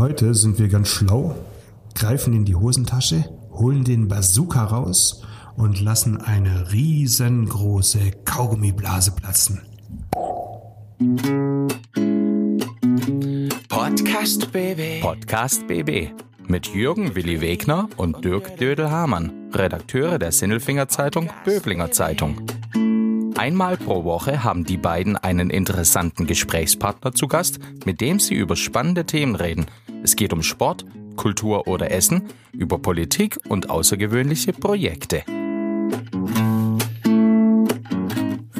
Heute sind wir ganz schlau, greifen in die Hosentasche, holen den Bazooka raus und lassen eine riesengroße Kaugummiblase platzen. Podcast BB. Podcast BB mit Jürgen Willi Wegner und Dirk Dödel-Hamann, Redakteure der Sinnelfinger Zeitung Böblinger Zeitung. Einmal pro Woche haben die beiden einen interessanten Gesprächspartner zu Gast, mit dem sie über spannende Themen reden. Es geht um Sport, Kultur oder Essen, über Politik und außergewöhnliche Projekte.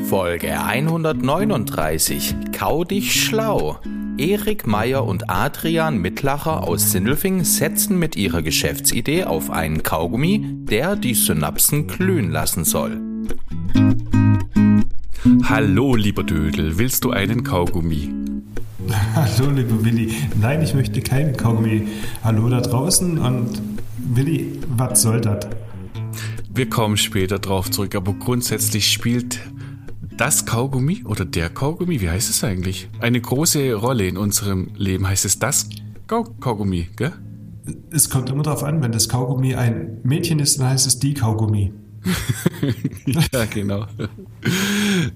Folge 139 Kau dich schlau. Erik Meyer und Adrian Mittlacher aus Sindelfing setzen mit ihrer Geschäftsidee auf einen Kaugummi, der die Synapsen glühen lassen soll. Hallo, lieber Dödel, willst du einen Kaugummi? Hallo, lieber Willi. Nein, ich möchte keinen Kaugummi. Hallo da draußen und Willi, was soll das? Wir kommen später drauf zurück, aber grundsätzlich spielt das Kaugummi oder der Kaugummi, wie heißt es eigentlich? Eine große Rolle in unserem Leben. Heißt es das Kaugummi, gell? Es kommt immer darauf an, wenn das Kaugummi ein Mädchen ist, dann heißt es die Kaugummi. ja, genau.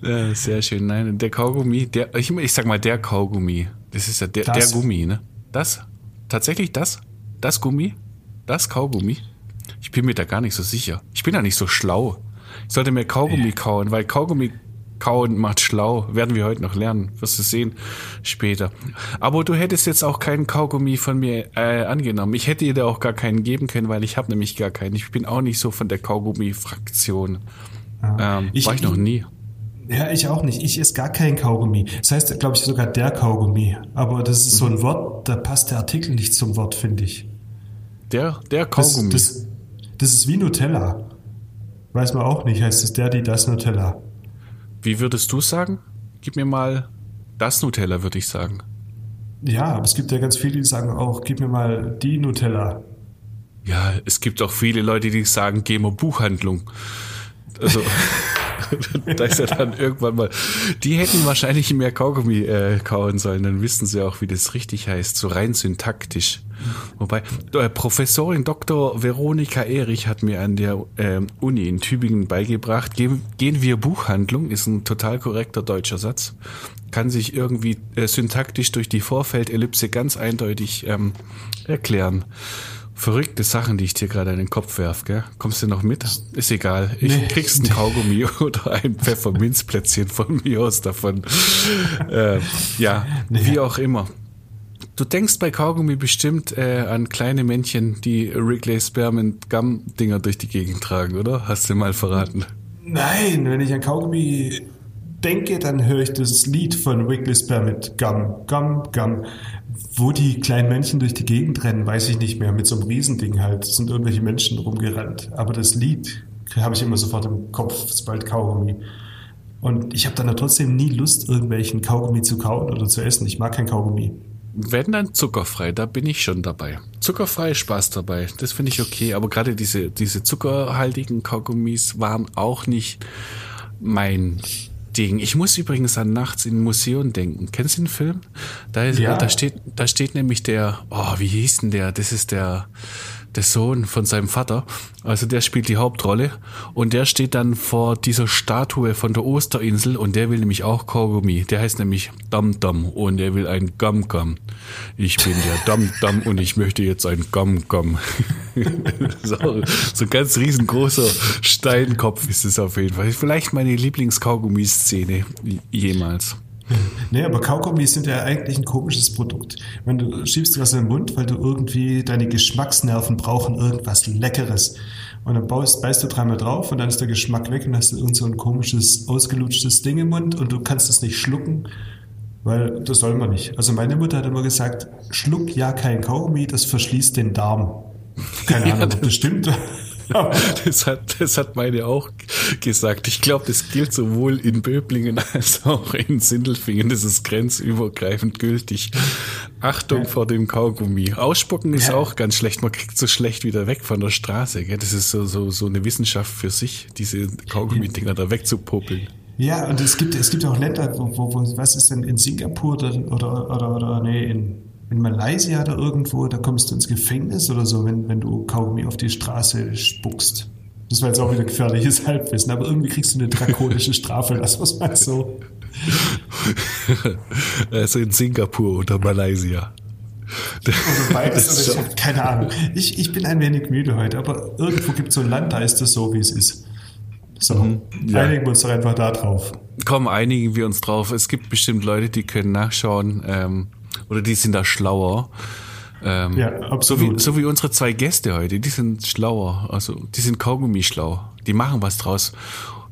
Ja, sehr schön. Nein, der Kaugummi, der, ich, ich sag mal der Kaugummi. Das ist ja der, der Gummi, ne? Das? Tatsächlich das? Das Gummi? Das Kaugummi? Ich bin mir da gar nicht so sicher. Ich bin da nicht so schlau. Ich sollte mir Kaugummi kauen, weil Kaugummi kauen macht schlau. Werden wir heute noch lernen. Wirst du sehen später. Aber du hättest jetzt auch keinen Kaugummi von mir äh, angenommen. Ich hätte dir auch gar keinen geben können, weil ich habe nämlich gar keinen. Ich bin auch nicht so von der Kaugummi-Fraktion. Ja. Ähm, ich, war ich noch nie. Ja, ich auch nicht. Ich esse gar keinen Kaugummi. Das heißt, glaube ich, sogar der Kaugummi. Aber das ist so ein Wort, da passt der Artikel nicht zum Wort, finde ich. Der, der Kaugummi. Das, das, das, ist wie Nutella. Weiß man auch nicht, heißt es der, die, das Nutella. Wie würdest du sagen? Gib mir mal das Nutella, würde ich sagen. Ja, aber es gibt ja ganz viele, die sagen auch, gib mir mal die Nutella. Ja, es gibt auch viele Leute, die sagen, geh mal Buchhandlung. Also, da ist ja dann irgendwann mal. Die hätten wahrscheinlich mehr Kaugummi äh, kauen sollen, dann wissen sie auch, wie das richtig heißt, so rein syntaktisch. Wobei, äh, Professorin Dr. Veronika Erich hat mir an der äh, Uni in Tübingen beigebracht, gehen, gehen wir Buchhandlung, ist ein total korrekter deutscher Satz, kann sich irgendwie äh, syntaktisch durch die Vorfeldellipse ganz eindeutig ähm, erklären. Verrückte Sachen, die ich dir gerade in den Kopf werf, gell? Kommst du noch mit? Ist egal. Ich nee. kriegst ein Kaugummi oder ein Pfefferminzplätzchen von mir aus davon. äh, ja, nee. wie auch immer. Du denkst bei Kaugummi bestimmt äh, an kleine Männchen, die Wrigley Spearmint Gum Dinger durch die Gegend tragen, oder? Hast du mal verraten? Nein, wenn ich an Kaugummi denke, dann höre ich das Lied von Wrigley Spearmint Gum, Gum, Gum. Wo die kleinen Männchen durch die Gegend rennen, weiß ich nicht mehr. Mit so einem Riesending halt. Sind irgendwelche Menschen rumgerannt. Aber das Lied habe ich immer sofort im Kopf, sobald Kaugummi. Und ich habe dann trotzdem nie Lust, irgendwelchen Kaugummi zu kauen oder zu essen. Ich mag kein Kaugummi. Wenn dann zuckerfrei, da bin ich schon dabei. Zuckerfrei Spaß dabei, das finde ich okay. Aber gerade diese, diese zuckerhaltigen Kaugummis waren auch nicht mein Ding. Ich muss übrigens an Nachts in Museum denken. Kennst du den Film? Da, ist, ja. da steht, da steht nämlich der, oh, wie hieß denn der? Das ist der, der Sohn von seinem Vater. Also der spielt die Hauptrolle und der steht dann vor dieser Statue von der Osterinsel und der will nämlich auch Kaugummi. Der heißt nämlich Dum Dum und er will ein Gum Gum. Ich bin der Dum Dum und ich möchte jetzt ein Gum Gum. so, so ein ganz riesengroßer Steinkopf ist es auf jeden Fall. Vielleicht meine Lieblingskaugummi-Szene jemals. Nee, aber Kaugummis sind ja eigentlich ein komisches Produkt. Wenn du schiebst was in den Mund, weil du irgendwie deine Geschmacksnerven brauchen irgendwas Leckeres. Und dann baust, beißt du dreimal drauf und dann ist der Geschmack weg und hast du irgend so ein komisches, ausgelutschtes Ding im Mund und du kannst es nicht schlucken, weil das soll man nicht. Also meine Mutter hat immer gesagt, schluck ja kein Kaugummi, das verschließt den Darm. Keine Ahnung, ob das stimmt. das, hat, das hat meine auch gesagt. Ich glaube, das gilt sowohl in Böblingen als auch in Sindelfingen. Das ist grenzübergreifend gültig. Achtung ja. vor dem Kaugummi. Ausspucken ist ja. auch ganz schlecht. Man kriegt so schlecht wieder weg von der Straße. Gell? Das ist so, so, so eine Wissenschaft für sich, diese Kaugummi-Dinger da wegzupopeln. Ja, und es gibt, es gibt auch Länder, wo, wo, wo was ist denn in Singapur oder, oder, oder, oder nee, in in Malaysia oder irgendwo, da kommst du ins Gefängnis oder so, wenn, wenn du Kaugummi auf die Straße spuckst. Das war jetzt auch wieder gefährliches Halbwissen, aber irgendwie kriegst du eine drakonische Strafe, das muss man so. also in Singapur oder Malaysia. Oder beides, oder ich habe keine Ahnung. Ich, ich bin ein wenig müde heute, aber irgendwo gibt es so ein Land, da ist das so, wie es ist. So, mhm, ja. einigen wir uns doch einfach da drauf. Komm, einigen wir uns drauf. Es gibt bestimmt Leute, die können nachschauen ähm, oder die sind da schlauer. Ähm, ja, absolut. So wie, so wie unsere zwei Gäste heute, die sind schlauer. Also, die sind Kaugummi schlau. Die machen was draus.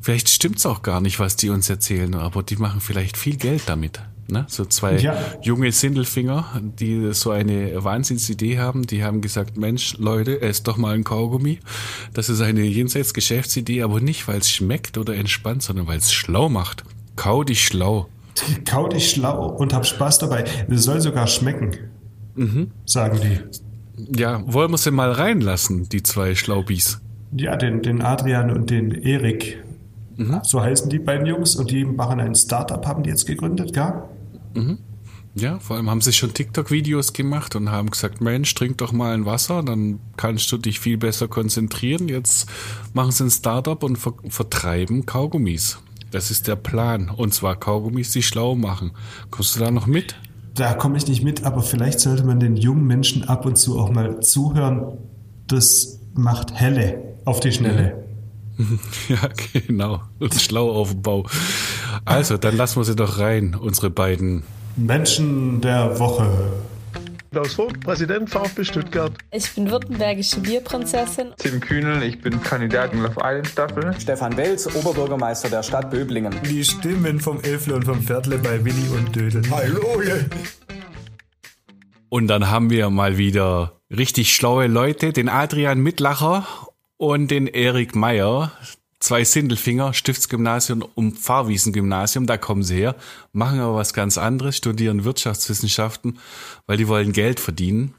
Vielleicht stimmt's auch gar nicht, was die uns erzählen, aber die machen vielleicht viel Geld damit. Ne? So zwei ja. junge Sindelfinger, die so eine Wahnsinnsidee haben, die haben gesagt, Mensch, Leute, esst doch mal ein Kaugummi. Das ist eine jenseits Geschäftsidee, aber nicht, weil es schmeckt oder entspannt, sondern weil es schlau macht. Kau dich schlau. Kau dich schlau und hab Spaß dabei. Es soll sogar schmecken, mhm. sagen die. Ja, wollen wir sie mal reinlassen, die zwei Schlaubis? Ja, den, den Adrian und den Erik. Mhm. So heißen die beiden Jungs und die machen ein Startup, haben die jetzt gegründet, gell? Mhm. Ja, vor allem haben sie schon TikTok-Videos gemacht und haben gesagt, Mensch, trink doch mal ein Wasser, dann kannst du dich viel besser konzentrieren. Jetzt machen sie ein Startup und ver vertreiben Kaugummis. Das ist der Plan. Und zwar Kaugummis, die schlau machen. Kommst du da noch mit? Da komme ich nicht mit, aber vielleicht sollte man den jungen Menschen ab und zu auch mal zuhören. Das macht Helle auf die Schnelle. Ja, genau. Und schlau auf dem Bau. Also, dann lassen wir sie doch rein, unsere beiden Menschen der Woche. Klaus Vogt, Präsident VfB Stuttgart. Ich bin württembergische Bierprinzessin. Tim Kühnel, ich bin Kandidat in Love Island Staffel. Stefan Welz, Oberbürgermeister der Stadt Böblingen. Die Stimmen vom Elfle und vom Viertle bei Willi und Dödel. Hallo! Und dann haben wir mal wieder richtig schlaue Leute, den Adrian Mitlacher und den Erik Meyer, zwei Sindelfinger, Stiftsgymnasium und Pfarrwiesengymnasium, da kommen sie her, machen aber was ganz anderes, studieren Wirtschaftswissenschaften, weil die wollen Geld verdienen.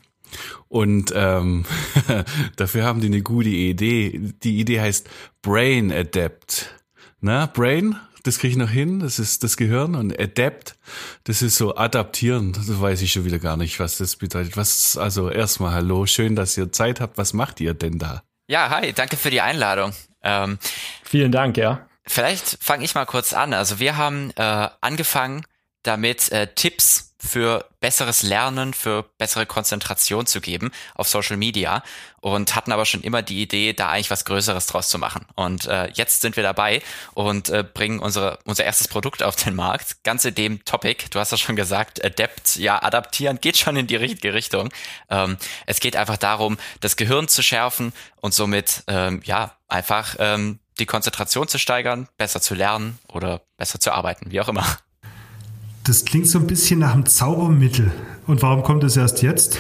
Und ähm, dafür haben die eine gute Idee. Die Idee heißt Brain Adapt. Na, Brain, das kriege ich noch hin, das ist das Gehirn und Adapt, das ist so adaptieren, das weiß ich schon wieder gar nicht, was das bedeutet. Was, also erstmal hallo, schön, dass ihr Zeit habt. Was macht ihr denn da? Ja, hi, danke für die Einladung. Ähm, Vielen Dank, ja. Vielleicht fange ich mal kurz an. Also wir haben äh, angefangen damit äh, Tipps für besseres Lernen, für bessere Konzentration zu geben auf Social Media und hatten aber schon immer die Idee, da eigentlich was Größeres draus zu machen. Und äh, jetzt sind wir dabei und äh, bringen unsere, unser erstes Produkt auf den Markt. Ganz in dem Topic, du hast ja schon gesagt, Adapt, ja, adaptieren geht schon in die richtige Richtung. Ähm, es geht einfach darum, das Gehirn zu schärfen und somit, ähm, ja, einfach ähm, die Konzentration zu steigern, besser zu lernen oder besser zu arbeiten, wie auch immer. Das klingt so ein bisschen nach einem Zaubermittel. Und warum kommt es erst jetzt?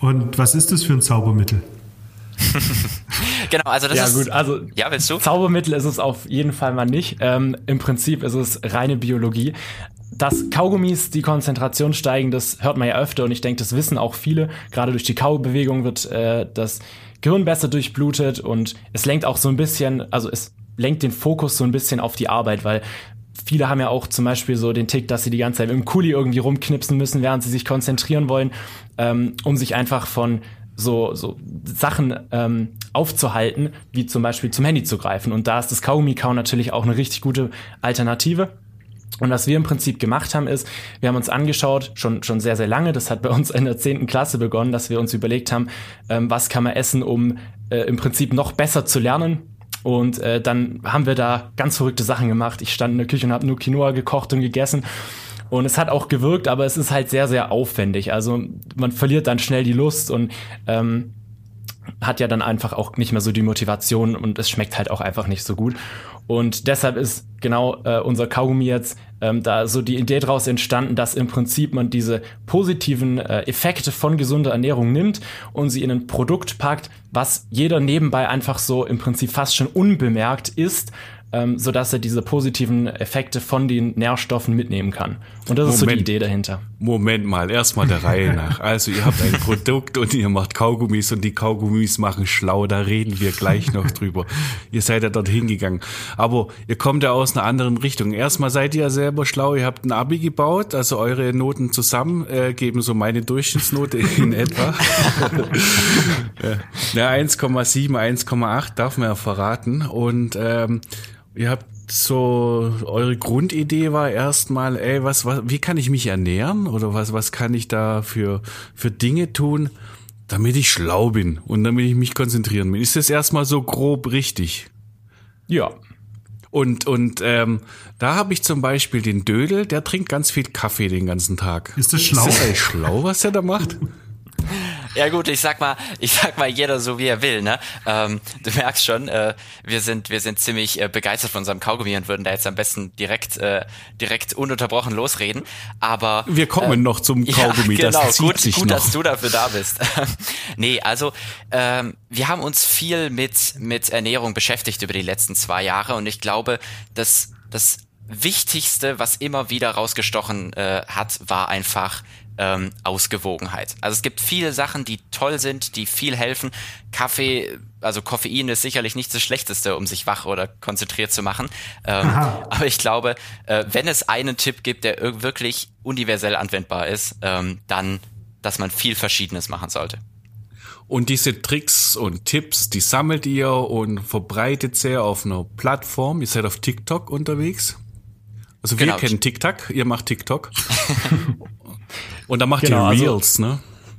Und was ist das für ein Zaubermittel? genau, also das ja, ist. gut, also ja, willst du? Zaubermittel ist es auf jeden Fall mal nicht. Ähm, Im Prinzip ist es reine Biologie. Dass Kaugummis die Konzentration steigen, das hört man ja öfter und ich denke, das wissen auch viele. Gerade durch die Kaubewegung wird äh, das Gehirn besser durchblutet und es lenkt auch so ein bisschen, also es lenkt den Fokus so ein bisschen auf die Arbeit, weil viele haben ja auch zum Beispiel so den Tick, dass sie die ganze Zeit im Kuli irgendwie rumknipsen müssen, während sie sich konzentrieren wollen, ähm, um sich einfach von so, so Sachen ähm, aufzuhalten, wie zum Beispiel zum Handy zu greifen. Und da ist das Kaugummi-Kauen natürlich auch eine richtig gute Alternative. Und was wir im Prinzip gemacht haben, ist, wir haben uns angeschaut, schon, schon sehr, sehr lange, das hat bei uns in der zehnten Klasse begonnen, dass wir uns überlegt haben, ähm, was kann man essen, um äh, im Prinzip noch besser zu lernen und äh, dann haben wir da ganz verrückte Sachen gemacht. Ich stand in der Küche und habe nur Quinoa gekocht und gegessen. Und es hat auch gewirkt, aber es ist halt sehr, sehr aufwendig. Also man verliert dann schnell die Lust und ähm, hat ja dann einfach auch nicht mehr so die Motivation und es schmeckt halt auch einfach nicht so gut. Und deshalb ist genau äh, unser Kaugummi jetzt ähm, da so die Idee daraus entstanden, dass im Prinzip man diese positiven äh, Effekte von gesunder Ernährung nimmt und sie in ein Produkt packt, was jeder nebenbei einfach so im Prinzip fast schon unbemerkt ist, ähm, sodass er diese positiven Effekte von den Nährstoffen mitnehmen kann. Und das Moment, ist so die Idee dahinter. Moment mal, erstmal der Reihe nach. Also ihr habt ein Produkt und ihr macht Kaugummis und die Kaugummis machen schlau, da reden wir gleich noch drüber. ihr seid ja dorthin gegangen. Aber ihr kommt ja aus einer anderen Richtung. Erstmal seid ihr ja selber schlau, ihr habt ein Abi gebaut, also eure Noten zusammen äh, geben so meine Durchschnittsnote in etwa. ja, 1,7, 1,8 darf man ja verraten. Und ähm, ihr habt so eure Grundidee war erstmal, ey, was, was, wie kann ich mich ernähren oder was, was kann ich da für, für Dinge tun, damit ich schlau bin und damit ich mich konzentrieren bin. Ist das erstmal so grob richtig? Ja. Und, und ähm, da habe ich zum Beispiel den Dödel, der trinkt ganz viel Kaffee den ganzen Tag. Ist das schlau? Ist das schlau, was er da macht? Ja gut, ich sag mal, ich sag mal, jeder so wie er will, ne? Ähm, du merkst schon, äh, wir sind, wir sind ziemlich äh, begeistert von unserem Kaugummi und würden da jetzt am besten direkt, äh, direkt ununterbrochen losreden. Aber wir kommen äh, noch zum Kaugummi. Ja, genau, das zieht gut, sich gut, noch. dass du dafür da bist. nee, also ähm, wir haben uns viel mit mit Ernährung beschäftigt über die letzten zwei Jahre und ich glaube, dass das Wichtigste, was immer wieder rausgestochen äh, hat, war einfach ähm, Ausgewogenheit. Also es gibt viele Sachen, die toll sind, die viel helfen. Kaffee, also Koffein ist sicherlich nicht das Schlechteste, um sich wach oder konzentriert zu machen. Ähm, aber ich glaube, äh, wenn es einen Tipp gibt, der wirklich universell anwendbar ist, ähm, dann, dass man viel Verschiedenes machen sollte. Und diese Tricks und Tipps, die sammelt ihr und verbreitet sie auf einer Plattform. Ihr seid auf TikTok unterwegs. Also wir genau. kennen TikTok, ihr macht TikTok. Und da macht genau, ihr Reels, also, ne?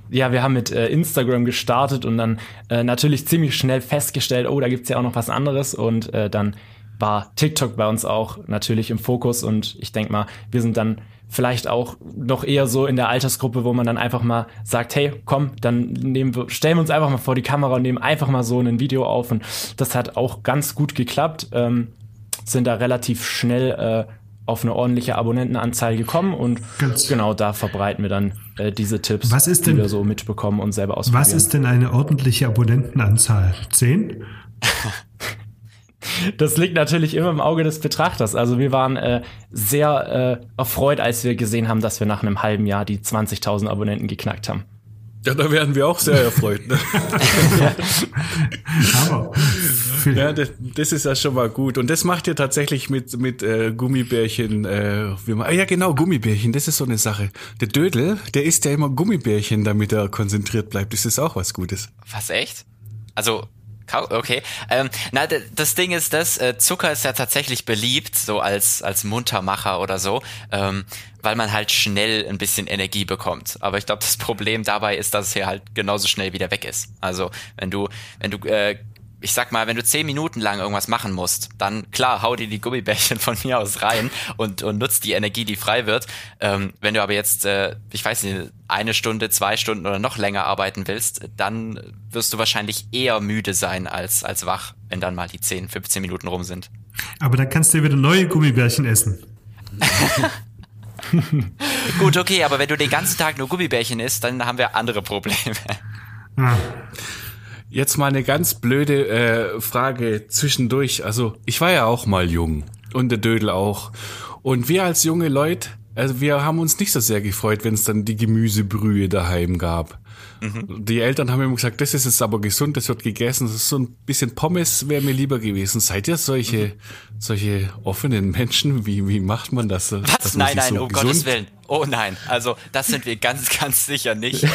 Ja, wir haben mit äh, Instagram gestartet und dann äh, natürlich ziemlich schnell festgestellt, oh, da gibt's ja auch noch was anderes. Und äh, dann war TikTok bei uns auch natürlich im Fokus. Und ich denk mal, wir sind dann vielleicht auch noch eher so in der Altersgruppe, wo man dann einfach mal sagt, hey, komm, dann nehmen wir, stellen wir uns einfach mal vor die Kamera und nehmen einfach mal so ein Video auf. Und das hat auch ganz gut geklappt. Ähm, sind da relativ schnell äh, auf eine ordentliche Abonnentenanzahl gekommen und Ganz genau da verbreiten wir dann äh, diese Tipps, was ist denn, die wir so mitbekommen und selber ausprobieren. Was ist denn eine ordentliche Abonnentenanzahl? Zehn? Das liegt natürlich immer im Auge des Betrachters. Also wir waren äh, sehr äh, erfreut, als wir gesehen haben, dass wir nach einem halben Jahr die 20.000 Abonnenten geknackt haben. Ja, da werden wir auch sehr erfreut. Ne? Aber ja, das, das, ist ja schon mal gut. Und das macht ihr tatsächlich mit, mit äh, Gummibärchen. Äh, wie man, ah, ja, genau, Gummibärchen, das ist so eine Sache. Der Dödel, der isst ja immer Gummibärchen, damit er konzentriert bleibt. Das ist auch was Gutes. Was, echt? Also, Okay. Ähm, na, das Ding ist das, äh, Zucker ist ja tatsächlich beliebt, so als, als Muntermacher oder so, ähm, weil man halt schnell ein bisschen Energie bekommt. Aber ich glaube, das Problem dabei ist, dass es hier halt genauso schnell wieder weg ist. Also, wenn du, wenn du äh, ich sag mal, wenn du zehn Minuten lang irgendwas machen musst, dann klar, hau dir die Gummibärchen von mir aus rein und, und nutzt die Energie, die frei wird. Ähm, wenn du aber jetzt, äh, ich weiß nicht, eine Stunde, zwei Stunden oder noch länger arbeiten willst, dann wirst du wahrscheinlich eher müde sein als, als wach, wenn dann mal die 10, 15 Minuten rum sind. Aber dann kannst du wieder neue Gummibärchen essen. Gut, okay, aber wenn du den ganzen Tag nur Gummibärchen isst, dann haben wir andere Probleme. Ja. Jetzt mal eine ganz blöde äh, Frage zwischendurch. Also ich war ja auch mal jung und der Dödel auch. Und wir als junge Leute, also wir haben uns nicht so sehr gefreut, wenn es dann die Gemüsebrühe daheim gab. Mhm. Die Eltern haben immer gesagt, das ist jetzt aber gesund, das wird gegessen. Das ist so ein bisschen Pommes wäre mir lieber gewesen. Seid ihr solche, mhm. solche offenen Menschen? Wie, wie macht man das? Was? nein, nein, so um? Gottes Willen. Oh nein, also das sind wir ganz, ganz sicher nicht.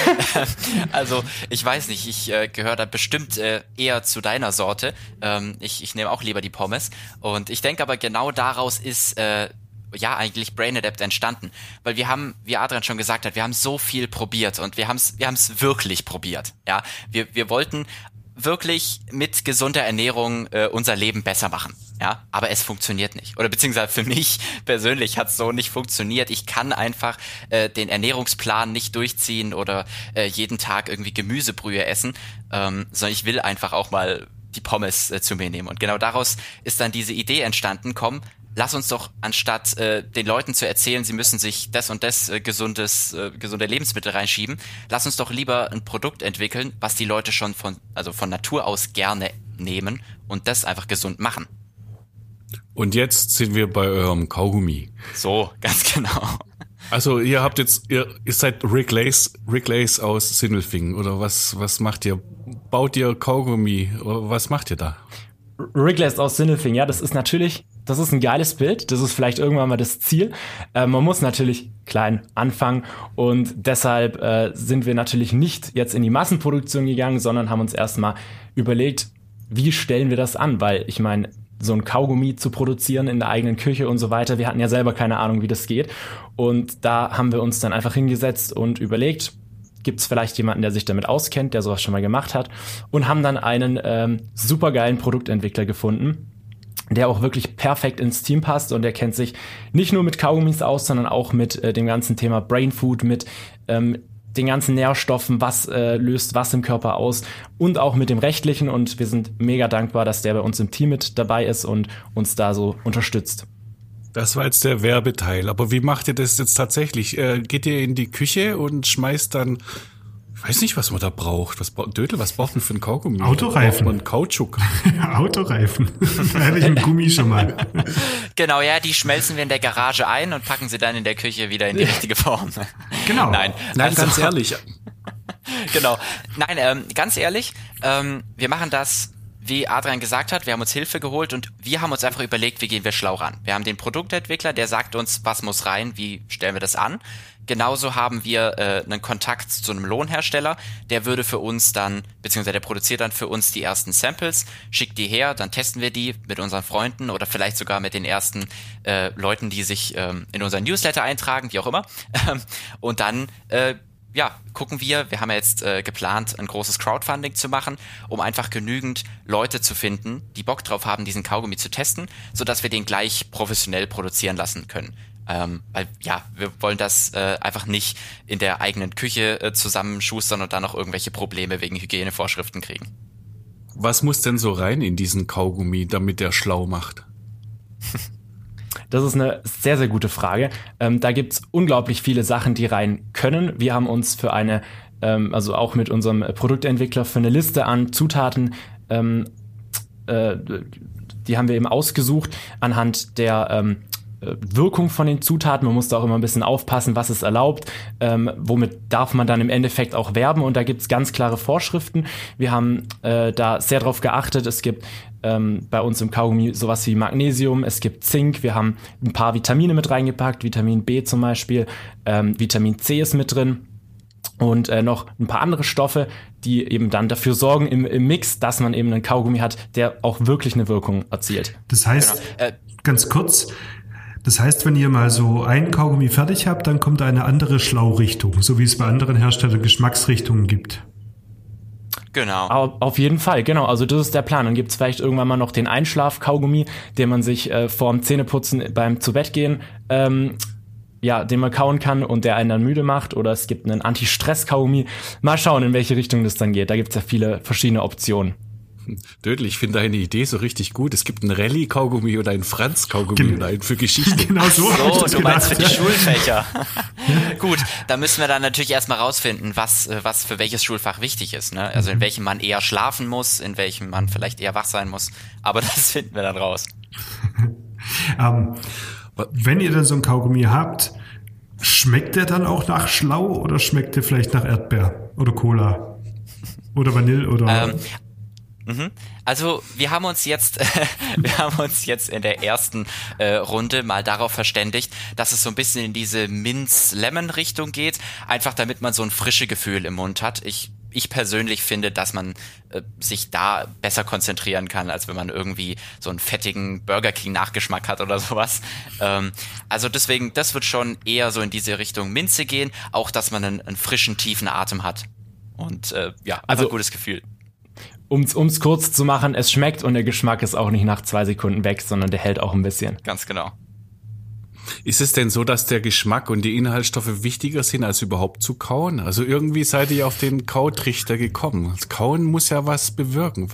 also ich weiß nicht, ich äh, gehöre da bestimmt äh, eher zu deiner Sorte. Ähm, ich ich nehme auch lieber die Pommes. Und ich denke aber genau daraus ist äh, ja eigentlich Brain Adapt entstanden, weil wir haben, wie Adrian schon gesagt hat, wir haben so viel probiert und wir haben es wir haben es wirklich probiert. Ja, wir wir wollten wirklich mit gesunder Ernährung äh, unser Leben besser machen. Ja, aber es funktioniert nicht. Oder beziehungsweise für mich persönlich hat es so nicht funktioniert. Ich kann einfach äh, den Ernährungsplan nicht durchziehen oder äh, jeden Tag irgendwie Gemüsebrühe essen, ähm, sondern ich will einfach auch mal die Pommes äh, zu mir nehmen. Und genau daraus ist dann diese Idee entstanden, komm, lass uns doch anstatt äh, den Leuten zu erzählen, sie müssen sich das und das äh, gesundes äh, gesunde Lebensmittel reinschieben, lass uns doch lieber ein Produkt entwickeln, was die Leute schon von also von Natur aus gerne nehmen und das einfach gesund machen. Und jetzt sind wir bei eurem Kaugummi. So, ganz genau. Also ihr habt jetzt, ihr, ihr seid Rick Lace, Rick Lace aus Sindelfingen oder was, was macht ihr? Baut ihr Kaugummi? Oder was macht ihr da? Rick Lace aus Sindelfingen, ja, das ist natürlich, das ist ein geiles Bild. Das ist vielleicht irgendwann mal das Ziel. Äh, man muss natürlich klein anfangen und deshalb äh, sind wir natürlich nicht jetzt in die Massenproduktion gegangen, sondern haben uns erstmal überlegt, wie stellen wir das an? Weil ich meine, so ein Kaugummi zu produzieren in der eigenen Küche und so weiter. Wir hatten ja selber keine Ahnung, wie das geht. Und da haben wir uns dann einfach hingesetzt und überlegt, gibt es vielleicht jemanden, der sich damit auskennt, der sowas schon mal gemacht hat. Und haben dann einen ähm, supergeilen Produktentwickler gefunden, der auch wirklich perfekt ins Team passt und der kennt sich nicht nur mit Kaugummis aus, sondern auch mit äh, dem ganzen Thema Brain Food, mit ähm, den ganzen Nährstoffen, was äh, löst was im Körper aus und auch mit dem rechtlichen und wir sind mega dankbar, dass der bei uns im Team mit dabei ist und uns da so unterstützt. Das war jetzt der Werbeteil, aber wie macht ihr das jetzt tatsächlich? Äh, geht ihr in die Küche und schmeißt dann weiß nicht, was man da braucht. Was Dödel, was braucht man für einen Kaugummi? Autoreifen. Man Kautschuk. Autoreifen. da hätte ich einen Gummi schon mal. Genau, ja, die schmelzen wir in der Garage ein und packen sie dann in der Küche wieder in die richtige Form. Genau. Nein, Nein also, ganz ehrlich. genau. Nein, ähm, ganz ehrlich, ähm, wir machen das wie Adrian gesagt hat, wir haben uns Hilfe geholt und wir haben uns einfach überlegt, wie gehen wir schlau ran. Wir haben den Produktentwickler, der sagt uns, was muss rein, wie stellen wir das an. Genauso haben wir äh, einen Kontakt zu einem Lohnhersteller, der würde für uns dann, beziehungsweise der produziert dann für uns die ersten Samples, schickt die her, dann testen wir die mit unseren Freunden oder vielleicht sogar mit den ersten äh, Leuten, die sich ähm, in unseren Newsletter eintragen, wie auch immer. und dann äh, ja, gucken wir, wir haben ja jetzt äh, geplant, ein großes Crowdfunding zu machen, um einfach genügend Leute zu finden, die Bock drauf haben, diesen Kaugummi zu testen, sodass wir den gleich professionell produzieren lassen können. Ähm, weil ja, wir wollen das äh, einfach nicht in der eigenen Küche äh, zusammenschustern und dann noch irgendwelche Probleme wegen Hygienevorschriften kriegen. Was muss denn so rein in diesen Kaugummi, damit der schlau macht? Das ist eine sehr, sehr gute Frage. Ähm, da gibt's unglaublich viele Sachen, die rein können. Wir haben uns für eine, ähm, also auch mit unserem Produktentwickler, für eine Liste an Zutaten, ähm, äh, die haben wir eben ausgesucht anhand der ähm, äh, Wirkung von den Zutaten. Man muss da auch immer ein bisschen aufpassen, was ist erlaubt, ähm, womit darf man dann im Endeffekt auch werben. Und da gibt's ganz klare Vorschriften. Wir haben äh, da sehr drauf geachtet. Es gibt ähm, bei uns im Kaugummi sowas wie Magnesium, es gibt Zink, wir haben ein paar Vitamine mit reingepackt, Vitamin B zum Beispiel, ähm, Vitamin C ist mit drin und äh, noch ein paar andere Stoffe, die eben dann dafür sorgen im, im, Mix, dass man eben einen Kaugummi hat, der auch wirklich eine Wirkung erzielt. Das heißt, genau. äh, ganz kurz, das heißt, wenn ihr mal so ein Kaugummi fertig habt, dann kommt eine andere Schlaurichtung, so wie es bei anderen Herstellern Geschmacksrichtungen gibt. Genau. Auf jeden Fall, genau. Also das ist der Plan. Dann gibt es vielleicht irgendwann mal noch den Einschlaf-Kaugummi, den man sich äh, vorm Zähneputzen beim Zubettgehen ähm, ja, den man kauen kann und der einen dann müde macht. Oder es gibt einen Anti-Stress-Kaugummi. Mal schauen, in welche Richtung das dann geht. Da gibt es ja viele verschiedene Optionen. Dödel, ich finde deine Idee so richtig gut. Es gibt einen Rallye-Kaugummi oder einen Franz-Kaugummi Gen oder einen für Geschichte. genau so. So, du meinst für die Schulfächer. gut, da müssen wir dann natürlich erstmal rausfinden, was, äh, was für welches Schulfach wichtig ist. Ne? Also in mhm. welchem man eher schlafen muss, in welchem man vielleicht eher wach sein muss. Aber das finden wir dann raus. um, ähm, wenn ihr dann so ein Kaugummi habt, schmeckt der dann auch nach Schlau oder schmeckt der vielleicht nach Erdbeer oder Cola? Oder Vanille oder. Ähm. Also wir haben uns jetzt, wir haben uns jetzt in der ersten äh, Runde mal darauf verständigt, dass es so ein bisschen in diese Minz-Lemon-Richtung geht, einfach damit man so ein frische Gefühl im Mund hat. Ich ich persönlich finde, dass man äh, sich da besser konzentrieren kann, als wenn man irgendwie so einen fettigen Burger King Nachgeschmack hat oder sowas. Ähm, also deswegen, das wird schon eher so in diese Richtung Minze gehen, auch dass man einen, einen frischen, tiefen Atem hat. Und äh, ja, also ein gutes Gefühl um es kurz zu machen, es schmeckt und der Geschmack ist auch nicht nach zwei Sekunden weg, sondern der hält auch ein bisschen. Ganz genau. Ist es denn so, dass der Geschmack und die Inhaltsstoffe wichtiger sind, als überhaupt zu kauen? Also irgendwie seid ihr auf den Kautrichter gekommen. Das Kauen muss ja was bewirken.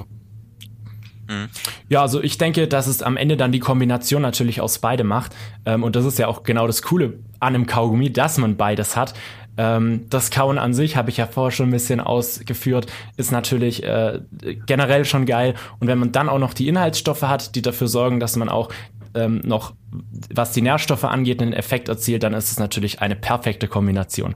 Mhm. Ja, also ich denke, dass es am Ende dann die Kombination natürlich aus beide macht. Ähm, und das ist ja auch genau das Coole an einem Kaugummi, dass man beides hat. Ähm, das Kauen an sich, habe ich ja vorher schon ein bisschen ausgeführt, ist natürlich äh, generell schon geil. Und wenn man dann auch noch die Inhaltsstoffe hat, die dafür sorgen, dass man auch ähm, noch, was die Nährstoffe angeht, einen Effekt erzielt, dann ist es natürlich eine perfekte Kombination.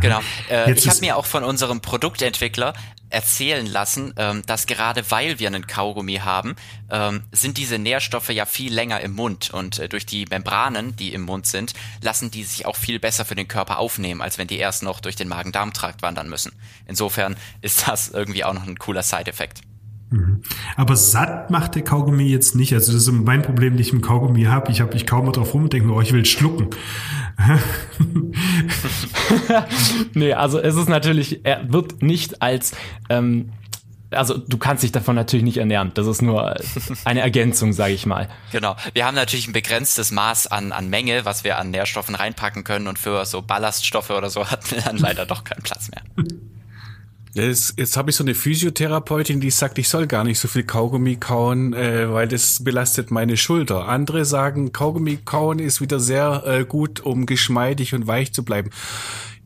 Genau. Äh, ich habe mir auch von unserem Produktentwickler erzählen lassen, ähm, dass gerade weil wir einen Kaugummi haben, ähm, sind diese Nährstoffe ja viel länger im Mund und äh, durch die Membranen, die im Mund sind, lassen die sich auch viel besser für den Körper aufnehmen, als wenn die erst noch durch den Magen-Darm-Trakt wandern müssen. Insofern ist das irgendwie auch noch ein cooler Side-Effekt. Mhm. Aber satt macht der Kaugummi jetzt nicht. Also das ist mein Problem, das ich mit Kaugummi habe. Ich habe ich kaum mal drauf rum und denke mir, oh, ich will schlucken. nee, also es ist natürlich, er wird nicht als ähm, also du kannst dich davon natürlich nicht ernähren. Das ist nur eine Ergänzung, sage ich mal. Genau. Wir haben natürlich ein begrenztes Maß an, an Menge, was wir an Nährstoffen reinpacken können und für so Ballaststoffe oder so hatten wir dann leider doch keinen Platz mehr. Jetzt, jetzt habe ich so eine Physiotherapeutin, die sagt, ich soll gar nicht so viel Kaugummi kauen, äh, weil das belastet meine Schulter. Andere sagen, Kaugummi kauen ist wieder sehr äh, gut, um geschmeidig und weich zu bleiben.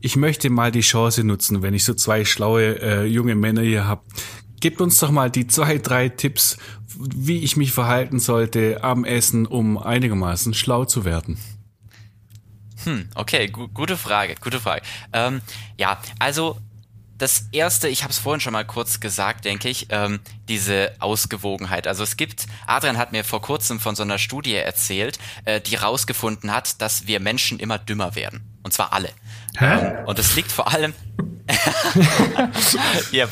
Ich möchte mal die Chance nutzen, wenn ich so zwei schlaue äh, junge Männer hier habe. Gebt uns doch mal die zwei, drei Tipps, wie ich mich verhalten sollte am Essen, um einigermaßen schlau zu werden. Hm, okay, gu gute Frage, gute Frage. Ähm, ja, also das erste, ich habe es vorhin schon mal kurz gesagt, denke ich, ähm, diese Ausgewogenheit. Also es gibt, Adrian hat mir vor kurzem von so einer Studie erzählt, äh, die rausgefunden hat, dass wir Menschen immer dümmer werden. Und zwar alle. Hä? Und das liegt vor allem. yep.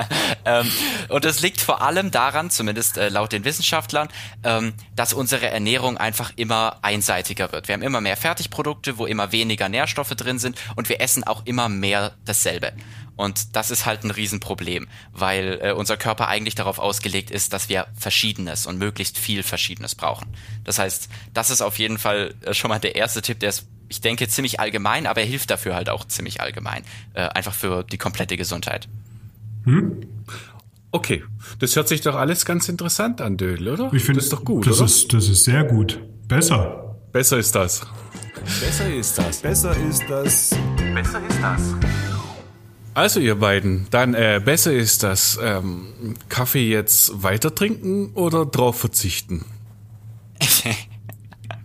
ähm, und es liegt vor allem daran, zumindest äh, laut den Wissenschaftlern, ähm, dass unsere Ernährung einfach immer einseitiger wird. Wir haben immer mehr Fertigprodukte, wo immer weniger Nährstoffe drin sind und wir essen auch immer mehr dasselbe. Und das ist halt ein Riesenproblem, weil äh, unser Körper eigentlich darauf ausgelegt ist, dass wir Verschiedenes und möglichst viel Verschiedenes brauchen. Das heißt, das ist auf jeden Fall äh, schon mal der erste Tipp, der ist, ich denke, ziemlich allgemein, aber er hilft dafür halt auch ziemlich allgemein. Äh, einfach für die komplette Gesundheit. Hm? Okay, das hört sich doch alles ganz interessant an, Dödel, oder? Ich finde, das ist doch gut, das oder? Ist, das ist sehr gut. Besser. Besser ist das. Besser ist das. Besser ist das. Besser ist das. Also ihr beiden, dann äh, besser ist das ähm, Kaffee jetzt weiter trinken oder drauf verzichten?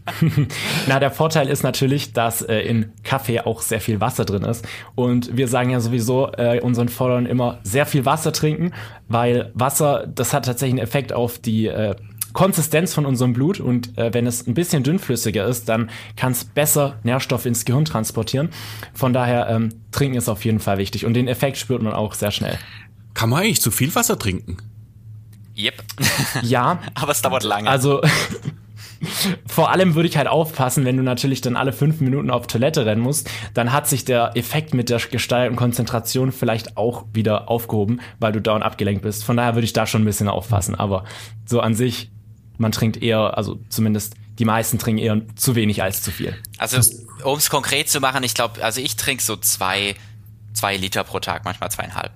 Na, der Vorteil ist natürlich, dass äh, in Kaffee auch sehr viel Wasser drin ist. Und wir sagen ja sowieso äh, unseren Followern immer sehr viel Wasser trinken, weil Wasser, das hat tatsächlich einen Effekt auf die äh, Konsistenz von unserem Blut und äh, wenn es ein bisschen dünnflüssiger ist, dann kann es besser Nährstoffe ins Gehirn transportieren. Von daher ähm, trinken ist auf jeden Fall wichtig und den Effekt spürt man auch sehr schnell. Kann man eigentlich zu viel Wasser trinken? Yep. ja. Aber es dauert lange. Also vor allem würde ich halt aufpassen, wenn du natürlich dann alle fünf Minuten auf Toilette rennen musst, dann hat sich der Effekt mit der gesteigerten Konzentration vielleicht auch wieder aufgehoben, weil du dauernd abgelenkt bist. Von daher würde ich da schon ein bisschen aufpassen. Aber so an sich man trinkt eher, also zumindest die meisten trinken eher zu wenig als zu viel. Also um es konkret zu machen, ich glaube, also ich trinke so zwei, zwei Liter pro Tag, manchmal zweieinhalb.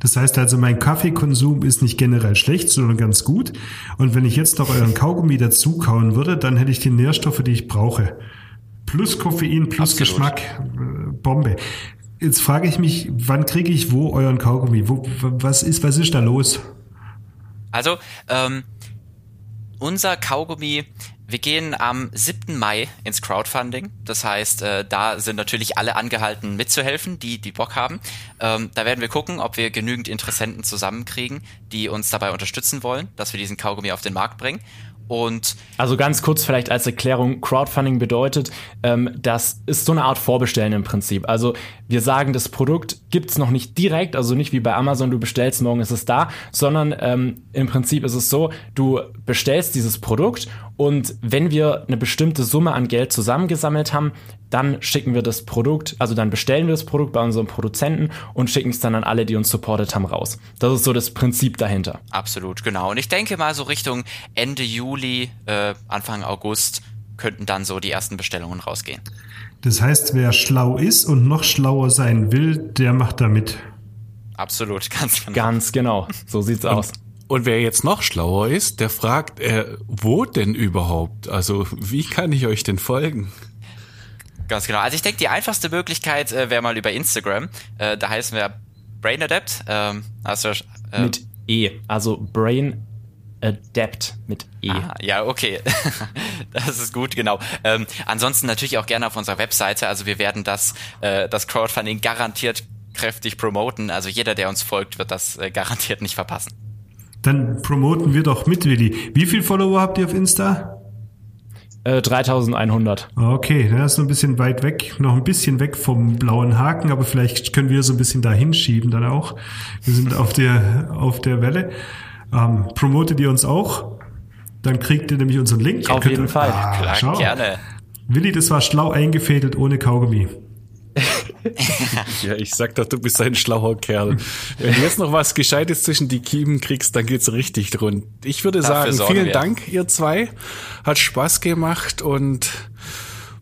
Das heißt also, mein Kaffeekonsum ist nicht generell schlecht, sondern ganz gut. Und wenn ich jetzt noch euren Kaugummi dazu kauen würde, dann hätte ich die Nährstoffe, die ich brauche. Plus Koffein, plus Absolut. Geschmack, äh, Bombe. Jetzt frage ich mich, wann kriege ich wo euren Kaugummi? Wo, was ist, was ist da los? Also, ähm, unser Kaugummi, wir gehen am 7. Mai ins Crowdfunding. Das heißt, äh, da sind natürlich alle angehalten mitzuhelfen, die, die Bock haben. Ähm, da werden wir gucken, ob wir genügend Interessenten zusammenkriegen, die uns dabei unterstützen wollen, dass wir diesen Kaugummi auf den Markt bringen. Und also ganz kurz vielleicht als Erklärung, Crowdfunding bedeutet, ähm, das ist so eine Art Vorbestellen im Prinzip. Also wir sagen, das Produkt gibt's noch nicht direkt, also nicht wie bei Amazon, du bestellst, morgen ist es da, sondern ähm, im Prinzip ist es so, du bestellst dieses Produkt und wenn wir eine bestimmte Summe an Geld zusammengesammelt haben, dann schicken wir das Produkt, also dann bestellen wir das Produkt bei unserem Produzenten und schicken es dann an alle, die uns supportet haben, raus. Das ist so das Prinzip dahinter. Absolut, genau. Und ich denke mal so Richtung Ende Juli, äh, Anfang August könnten dann so die ersten Bestellungen rausgehen. Das heißt, wer schlau ist und noch schlauer sein will, der macht da mit. Absolut, ganz genau. Ganz genau. So sieht's aus. Und wer jetzt noch schlauer ist, der fragt, äh, wo denn überhaupt? Also, wie kann ich euch denn folgen? Ganz genau. Also ich denke, die einfachste Möglichkeit äh, wäre mal über Instagram. Äh, da heißen wir Brain Adapt. Ähm, also, äh, Mit E. Also Brain Adept mit E. Ah, ja, okay. das ist gut, genau. Ähm, ansonsten natürlich auch gerne auf unserer Webseite. Also wir werden das, äh, das Crowdfunding garantiert kräftig promoten. Also jeder, der uns folgt, wird das äh, garantiert nicht verpassen. Dann promoten wir doch mit, Willi. Wie viele Follower habt ihr auf Insta? Äh, 3100. Okay, das ist so ein bisschen weit weg, noch ein bisschen weg vom blauen Haken, aber vielleicht können wir so ein bisschen da hinschieben dann auch. Wir sind auf der, auf der Welle. Ähm, promotet ihr uns auch? Dann kriegt ihr nämlich unseren Link. Auf jeden Fall. Ah, Klar, schau. gerne. Willi, das war schlau eingefädelt ohne Kaugummi. Ja, ich sag doch, du bist ein schlauer Kerl. Wenn du jetzt noch was Gescheites zwischen die Kiemen kriegst, dann geht's richtig rund. Ich würde Dafür sagen, vielen wir. Dank, ihr zwei. Hat Spaß gemacht und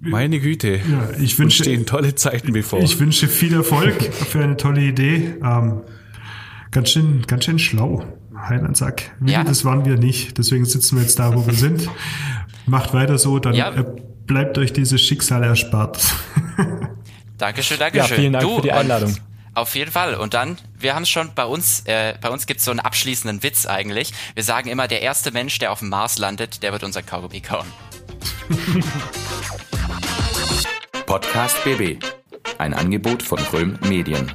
meine Güte. Ja, ich wünsche, stehen tolle Zeiten bevor. Ich wünsche viel Erfolg für eine tolle Idee. Ähm, ganz schön, ganz schön schlau. Heilandsack. Ja. Das waren wir nicht. Deswegen sitzen wir jetzt da, wo wir sind. Macht weiter so, dann ja. bleibt euch dieses Schicksal erspart. Dankeschön, Dankeschön. Ja, vielen Dank du, für die Einladung. Auf jeden Fall. Und dann, wir haben es schon bei uns, äh, bei uns gibt es so einen abschließenden Witz eigentlich. Wir sagen immer, der erste Mensch, der auf dem Mars landet, der wird unser Kaugummi kauen. Podcast BB. Ein Angebot von Röhm Medien.